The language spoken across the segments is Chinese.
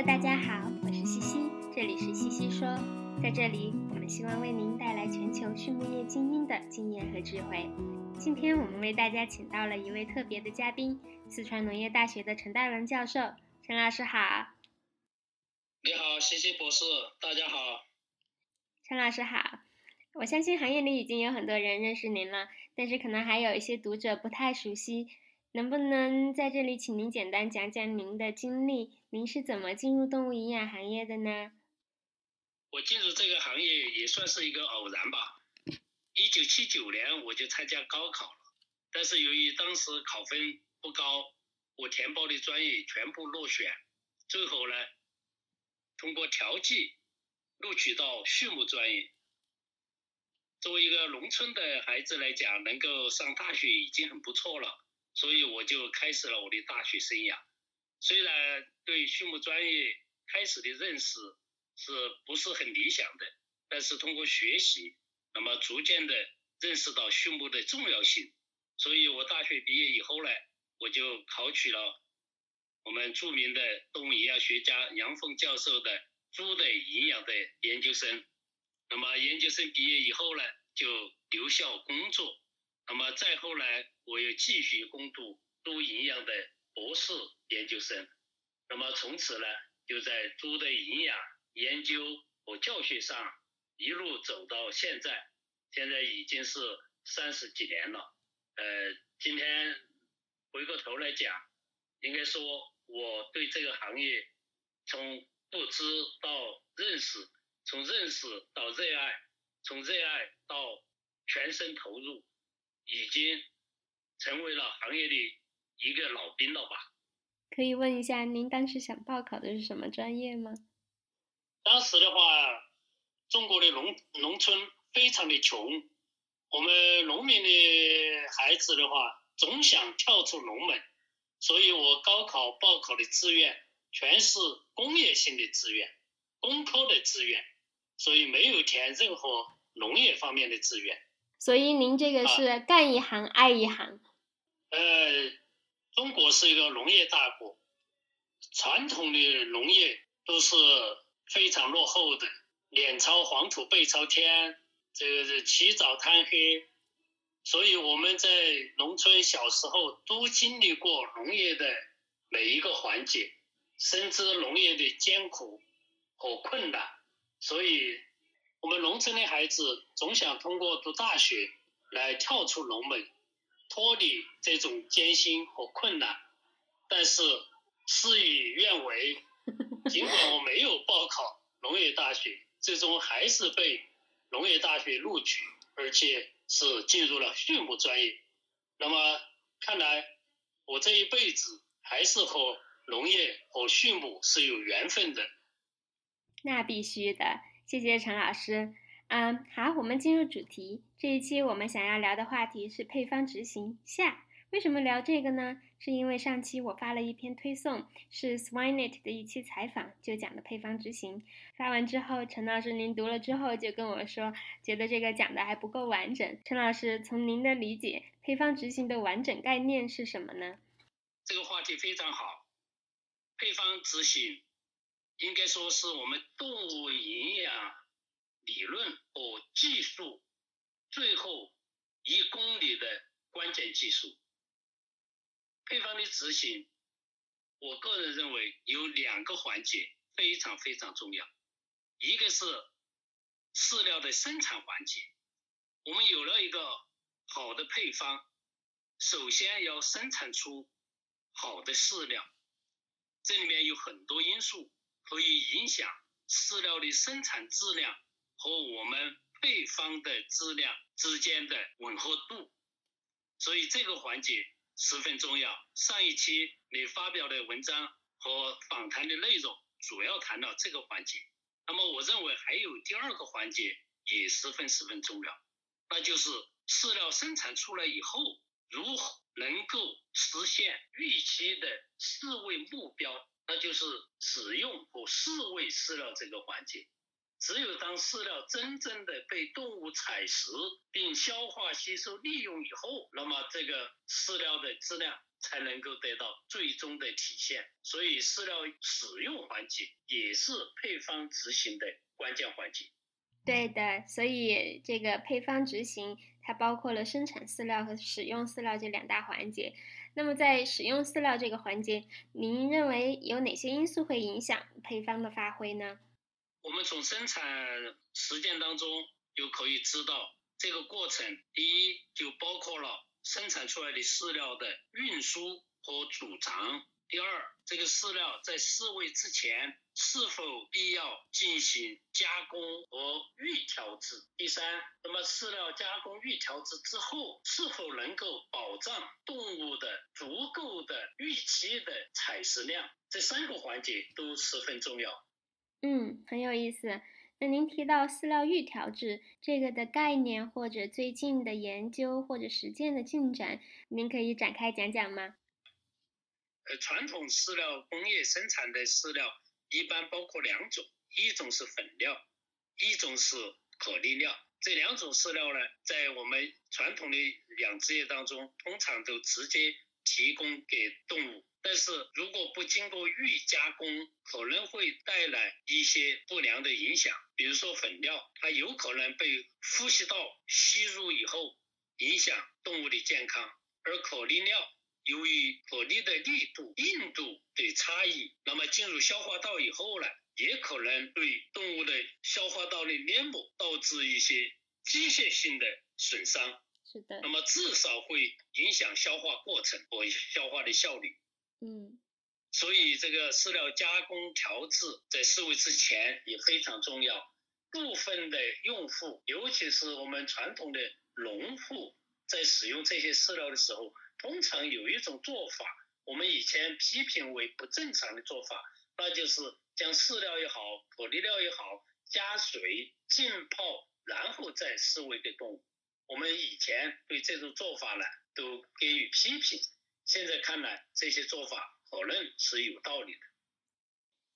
Hello，大家好，我是西西，这里是西西说，在这里我们希望为您带来全球畜牧业精英的经验和智慧。今天我们为大家请到了一位特别的嘉宾，四川农业大学的陈大文教授，陈老师好。你好，西西博士，大家好。陈老师好，我相信行业里已经有很多人认识您了，但是可能还有一些读者不太熟悉。能不能在这里请您简单讲讲您的经历？您是怎么进入动物营养行业的呢？我进入这个行业也算是一个偶然吧。一九七九年我就参加高考了，但是由于当时考分不高，我填报的专业全部落选，最后呢，通过调剂录取到畜牧专业。作为一个农村的孩子来讲，能够上大学已经很不错了。所以我就开始了我的大学生涯。虽然对畜牧专业开始的认识是不是很理想的，但是通过学习，那么逐渐的认识到畜牧的重要性。所以我大学毕业以后呢，我就考取了我们著名的动物营养学家杨凤教授的猪的营养的研究生。那么研究生毕业以后呢，就留校工作。那么再后来，我又继续攻读猪营养的博士研究生。那么从此呢，就在猪的营养研究和教学上一路走到现在，现在已经是三十几年了。呃，今天回过头来讲，应该说我对这个行业从不知到认识，从认识到热爱，从热爱到全身投入。已经成为了行业的一个老兵了吧？可以问一下，您当时想报考的是什么专业吗？当时的话，中国的农农村非常的穷，我们农民的孩子的话，总想跳出农门，所以我高考报考的志愿全是工业性的志愿，工科的志愿，所以没有填任何农业方面的志愿。所以您这个是干一行爱一行。呃，中国是一个农业大国，传统的农业都是非常落后的，脸朝黄土背朝天，这个是起早贪黑，所以我们在农村小时候都经历过农业的每一个环节，深知农业的艰苦和困难，所以。我们农村的孩子总想通过读大学来跳出农门，脱离这种艰辛和困难。但是事与愿违，尽管我没有报考农业大学，最终还是被农业大学录取，而且是进入了畜牧专业。那么看来我这一辈子还是和农业和畜牧是有缘分的。那必须的。谢谢陈老师。嗯，好，我们进入主题。这一期我们想要聊的话题是配方执行下。为什么聊这个呢？是因为上期我发了一篇推送，是 Swinet 的一期采访，就讲的配方执行。发完之后，陈老师您读了之后就跟我说，觉得这个讲的还不够完整。陈老师，从您的理解，配方执行的完整概念是什么呢？这个话题非常好，配方执行。应该说是我们动物营养理论和技术最后一公里的关键技术。配方的执行，我个人认为有两个环节非常非常重要，一个是饲料的生产环节。我们有了一个好的配方，首先要生产出好的饲料，这里面有很多因素。可以影响饲料的生产质量和我们配方的质量之间的吻合度，所以这个环节十分重要。上一期你发表的文章和访谈的内容主要谈到这个环节，那么我认为还有第二个环节也十分十分重要，那就是饲料生产出来以后如何能够实现预期的饲喂目标。那就是使用和饲喂饲料这个环节，只有当饲料真正的被动物采食并消化吸收利用以后，那么这个饲料的质量才能够得到最终的体现。所以，饲料使用环节也是配方执行的关键环节。对的，所以这个配方执行它包括了生产饲料和使用饲料这两大环节。那么，在使用饲料这个环节，您认为有哪些因素会影响配方的发挥呢？我们从生产实践当中就可以知道，这个过程第一就包括了生产出来的饲料的运输和储藏；第二，这个饲料在饲喂之前是否必要进行加工和预调制；第三，那么饲料加工预调制之后是否能够保障动物的足够的预期的采食量，这三个环节都十分重要。嗯，很有意思。那您提到饲料预调制这个的概念，或者最近的研究或者实践的进展，您可以展开讲讲吗？传统饲料工业生产的饲料一般包括两种，一种是粉料，一种是颗粒料。这两种饲料呢，在我们传统的养殖业当中，通常都直接提供给动物。但是如果不经过预加工，可能会带来一些不良的影响。比如说粉料，它有可能被呼吸道吸入以后，影响动物的健康；而颗粒料，由于颗粒的力度、硬度的差异，那么进入消化道以后呢，也可能对动物的消化道的黏膜导致一些机械性的损伤。是的。那么至少会影响消化过程和消化的效率。嗯，所以这个饲料加工调制在饲喂之前也非常重要。部分的用户，尤其是我们传统的农户，在使用这些饲料的时候，通常有一种做法，我们以前批评为不正常的做法，那就是将饲料也好，颗粒料也好，加水浸泡，然后再饲喂给动物。我们以前对这种做法呢，都给予批评。现在看来，这些做法可能是有道理的。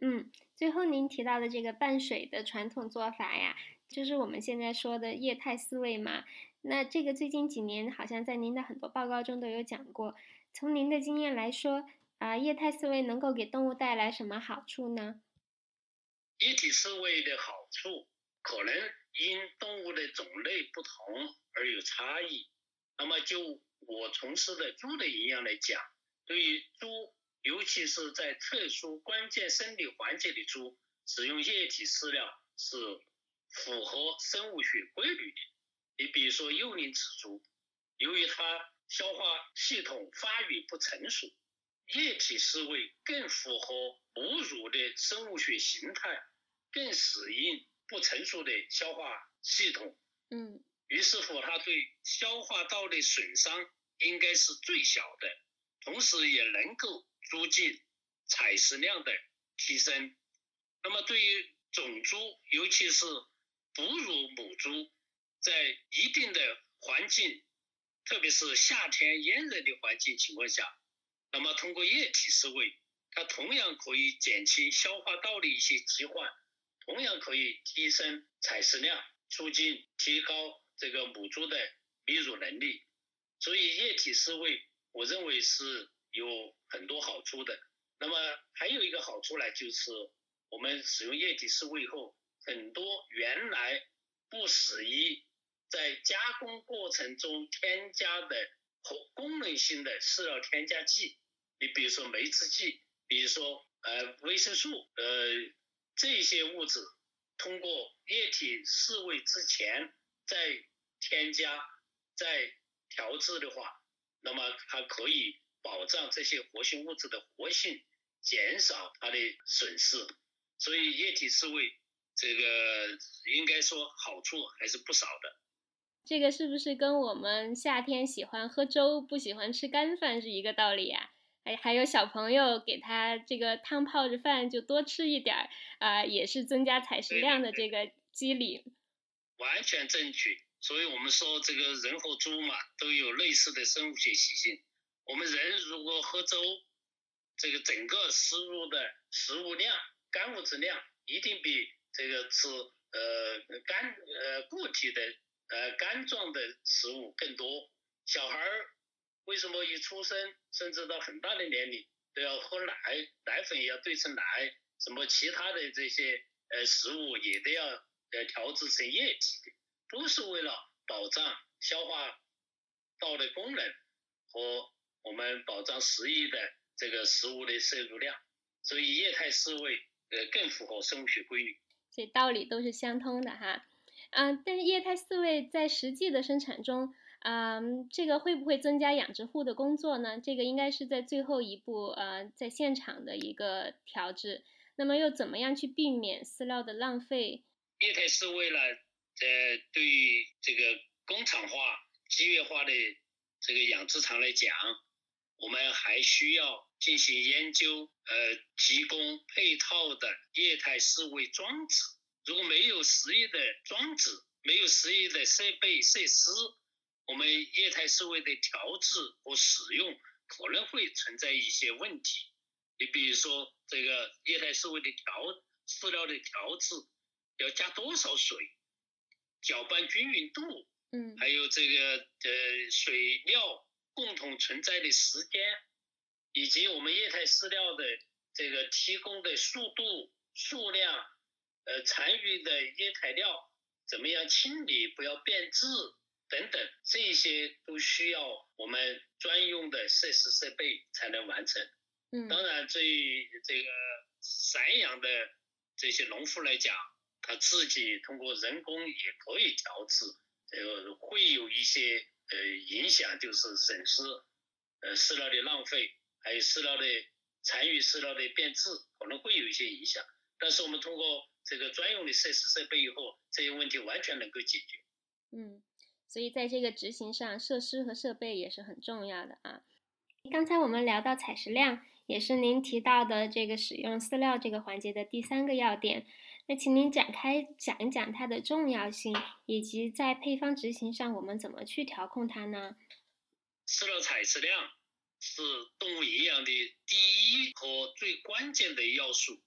嗯，最后您提到的这个半水的传统做法呀，就是我们现在说的液态饲喂嘛。那这个最近几年好像在您的很多报告中都有讲过。从您的经验来说，啊，液态饲喂能够给动物带来什么好处呢？液体饲喂的好处可能因动物的种类不同而有差异。那么就我从事的猪的营养来讲，对于猪，尤其是在特殊关键生理环节的猪，使用液体饲料是符合生物学规律的。你比如说幼龄仔猪，由于它消化系统发育不成熟，液体饲喂更符合母乳的生物学形态，更适应不成熟的消化系统。嗯。于是乎，它对消化道的损伤应该是最小的，同时也能够促进采食量的提升。那么，对于种猪，尤其是哺乳母猪，在一定的环境，特别是夏天炎热的环境情况下，那么通过液体饲喂，它同样可以减轻消化道的一些疾患，同样可以提升采食量，促进提高。这个母猪的泌乳能力，所以液体饲喂，我认为是有很多好处的。那么还有一个好处呢，就是我们使用液体饲喂后，很多原来不适宜在加工过程中添加的和功能性的饲料添加剂，你比如说酶制剂，比如说呃维生素，呃这些物质，通过液体饲喂之前。再添加、再调制的话，那么它可以保障这些活性物质的活性，减少它的损失。所以液体饲喂这个应该说好处还是不少的。这个是不是跟我们夏天喜欢喝粥、不喜欢吃干饭是一个道理呀？还还有小朋友给他这个汤泡着饭就多吃一点儿啊，也是增加采食量的这个机理。完全正确，所以我们说这个人和猪嘛都有类似的生物学习性。我们人如果喝粥，这个整个摄入的食物量、干物质量一定比这个吃呃干呃固体的呃干状的食物更多。小孩儿为什么一出生，甚至到很大的年龄都要喝奶，奶粉也要兑成奶，什么其他的这些呃食物也都要呃调制成液体的，都是为了保障消化道的功能和我们保障食欲的这个食物的摄入量。所以液态饲喂呃更符合生物学规律。这道理都是相通的哈。嗯，但是液态饲喂在实际的生产中。嗯，这个会不会增加养殖户的工作呢？这个应该是在最后一步，呃，在现场的一个调制。那么又怎么样去避免饲料的浪费？液态饲喂呢，呃，对于这个工厂化、机械化的这个养殖场来讲，我们还需要进行研究，呃，提供配套的液态饲喂装置。如果没有适宜的装置，没有适宜的设备设施，我们液态饲喂的调制和使用可能会存在一些问题，你比如说这个液态饲喂的调饲料的调制要加多少水，搅拌均匀度，嗯，还有这个呃水料共同存在的时间，以及我们液态饲料的这个提供的速度、数量，呃残余的液态料怎么样清理，不要变质。等等，这些都需要我们专用的设施设备才能完成。嗯，当然，对于这个散养的这些农户来讲，他自己通过人工也可以调制，这个会有一些呃影响，就是损失，呃饲料的浪费，还有饲料的残余饲料的变质，可能会有一些影响。但是我们通过这个专用的设施设备以后，这些问题完全能够解决。嗯。所以在这个执行上，设施和设备也是很重要的啊。刚才我们聊到采食量，也是您提到的这个使用饲料这个环节的第三个要点。那请您展开讲一讲它的重要性，以及在配方执行上我们怎么去调控它呢？饲料采食量是动物营养的第一和最关键的要素。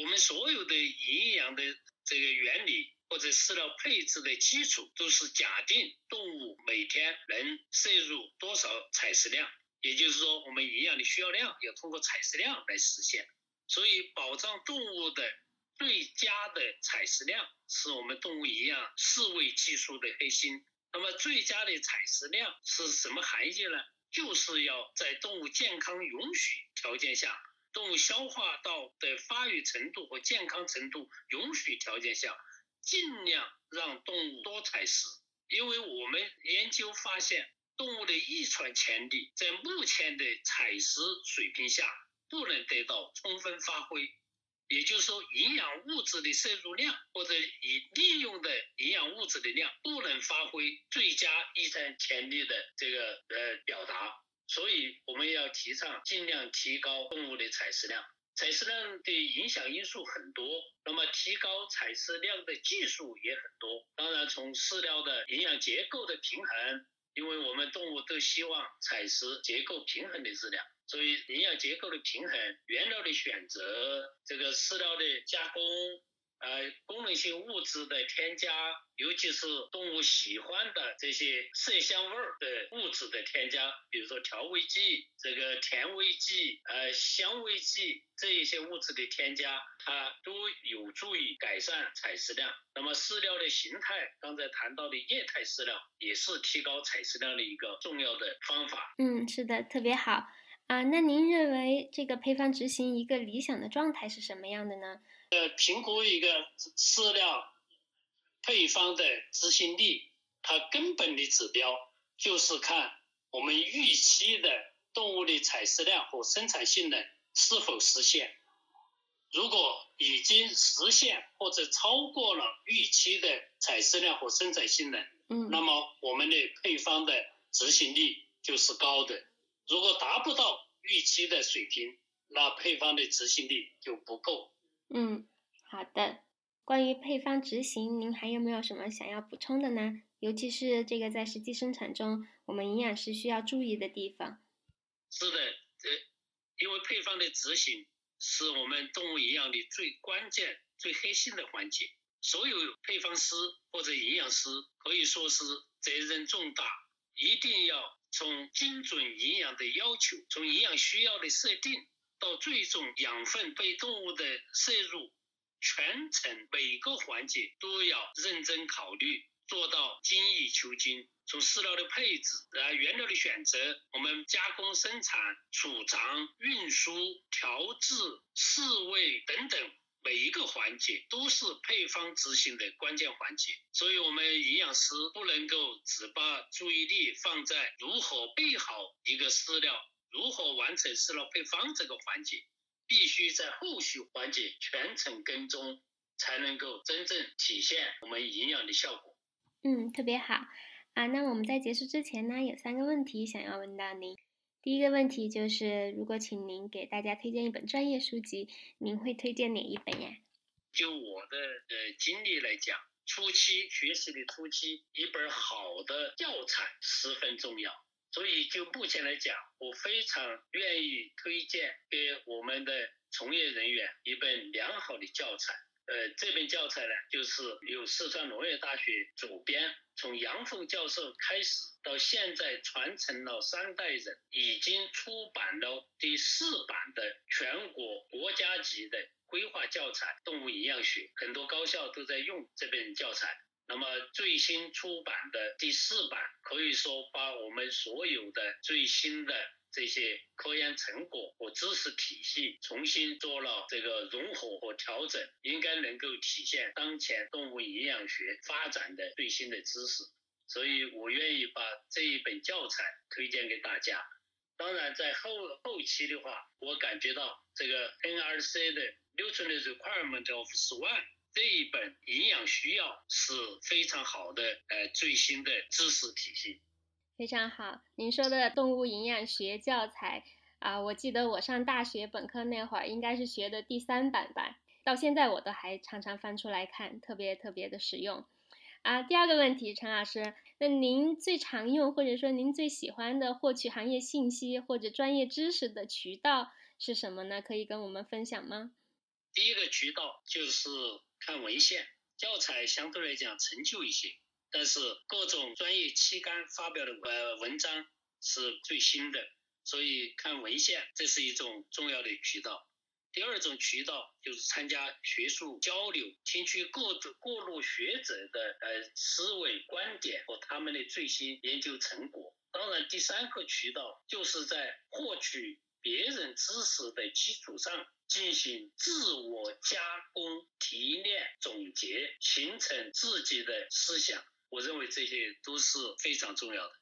我们所有的营养的这个原理。或者饲料配置的基础都是假定动物每天能摄入多少采食量，也就是说，我们营养的需要量要通过采食量来实现。所以，保障动物的最佳的采食量是我们动物营养饲喂技术的核心。那么，最佳的采食量是什么含义呢？就是要在动物健康允许条件下，动物消化道的发育程度和健康程度允许条件下。尽量让动物多采食，因为我们研究发现，动物的遗传潜力在目前的采食水平下不能得到充分发挥。也就是说，营养物质的摄入量或者以利用的营养物质的量不能发挥最佳遗传潜力的这个呃表达，所以我们要提倡尽量提高动物的采食量。采食量的影响因素很多，那么提高采食量的技术也很多。当然，从饲料的营养结构的平衡，因为我们动物都希望采食结构平衡的饲料，所以营养结构的平衡、原料的选择、这个饲料的加工。呃，功能性物质的添加，尤其是动物喜欢的这些色香味儿的物质的添加，比如说调味剂、这个甜味剂、呃香味剂这一些物质的添加，它都有助于改善采食量。那么饲料的形态，刚才谈到的液态饲料，也是提高采食量的一个重要的方法。嗯，是的，特别好啊。那您认为这个配方执行一个理想的状态是什么样的呢？呃，评估一个饲料配方的执行力，它根本的指标就是看我们预期的动物的采食量和生产性能是否实现。如果已经实现或者超过了预期的采食量和生产性能，嗯，那么我们的配方的执行力就是高的。如果达不到预期的水平，那配方的执行力就不够。嗯，好的。关于配方执行，您还有没有什么想要补充的呢？尤其是这个在实际生产中，我们营养师需要注意的地方。是的，呃，因为配方的执行是我们动物营养的最关键、最核心的环节。所有配方师或者营养师可以说是责任重大，一定要从精准营养的要求，从营养需要的设定到最终养分被动物的摄入，全程每个环节都要认真考虑，做到精益求精。从饲料的配置、啊原料的选择，我们加工生产、储藏、运输、调制、饲喂等等。每一个环节都是配方执行的关键环节，所以我们营养师不能够只把注意力放在如何备好一个饲料、如何完成饲料配方这个环节，必须在后续环节全程跟踪，才能够真正体现我们营养的效果。嗯，特别好啊。那我们在结束之前呢，有三个问题想要问到您。第一个问题就是，如果请您给大家推荐一本专业书籍，您会推荐哪一本呀？就我的呃经历来讲，初期学习的初期，一本好的教材十分重要。所以就目前来讲，我非常愿意推荐给我们的从业人员一本良好的教材。呃，这本教材呢，就是由四川农业大学主编，从杨凤教授开始，到现在传承了三代人，已经出版了第四版的全国国家级的规划教材《动物营养学》，很多高校都在用这本教材。那么最新出版的第四版，可以说把我们所有的最新的。这些科研成果和知识体系重新做了这个融合和调整，应该能够体现当前动物营养学发展的最新的知识。所以我愿意把这一本教材推荐给大家。当然，在后后期的话，我感觉到这个 NRC 的 Nutrient Requirement of Swine 这一本营养需要是非常好的呃最新的知识体系。非常好，您说的动物营养学教材啊，我记得我上大学本科那会儿应该是学的第三版吧，到现在我都还常常翻出来看，特别特别的实用。啊，第二个问题，陈老师，那您最常用或者说您最喜欢的获取行业信息或者专业知识的渠道是什么呢？可以跟我们分享吗？第一个渠道就是看文献，教材相对来讲陈旧一些。但是各种专业期刊发表的呃文章是最新的，所以看文献这是一种重要的渠道。第二种渠道就是参加学术交流，听取各种各路学者的呃思维观点和他们的最新研究成果。当然，第三个渠道就是在获取别人知识的基础上进行自我加工、提炼、总结，形成自己的思想。我认为这些都是非常重要的。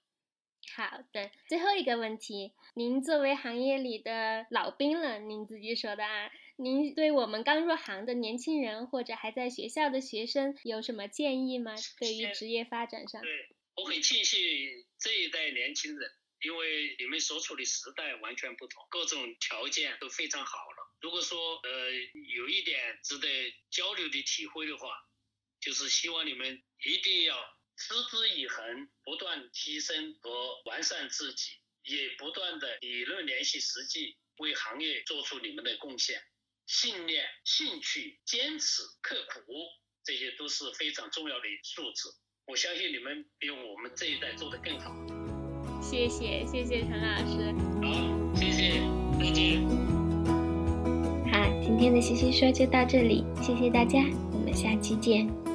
好的，最后一个问题，您作为行业里的老兵了，您自己说的啊，您对我们刚入行的年轻人或者还在学校的学生有什么建议吗？对于职业发展上？对，我很庆幸这一代年轻人，因为你们所处的时代完全不同，各种条件都非常好了。如果说呃有一点值得交流的体会的话，就是希望你们一定要。持之以恒，不断提升和完善自己，也不断的理论联系实际，为行业做出你们的贡献。信念、兴趣、坚持、刻苦，这些都是非常重要的素质。我相信你们比我们这一代做得更好。谢谢，谢谢陈老师。好，谢谢，再见。好，今天的西西说就到这里，谢谢大家，我们下期见。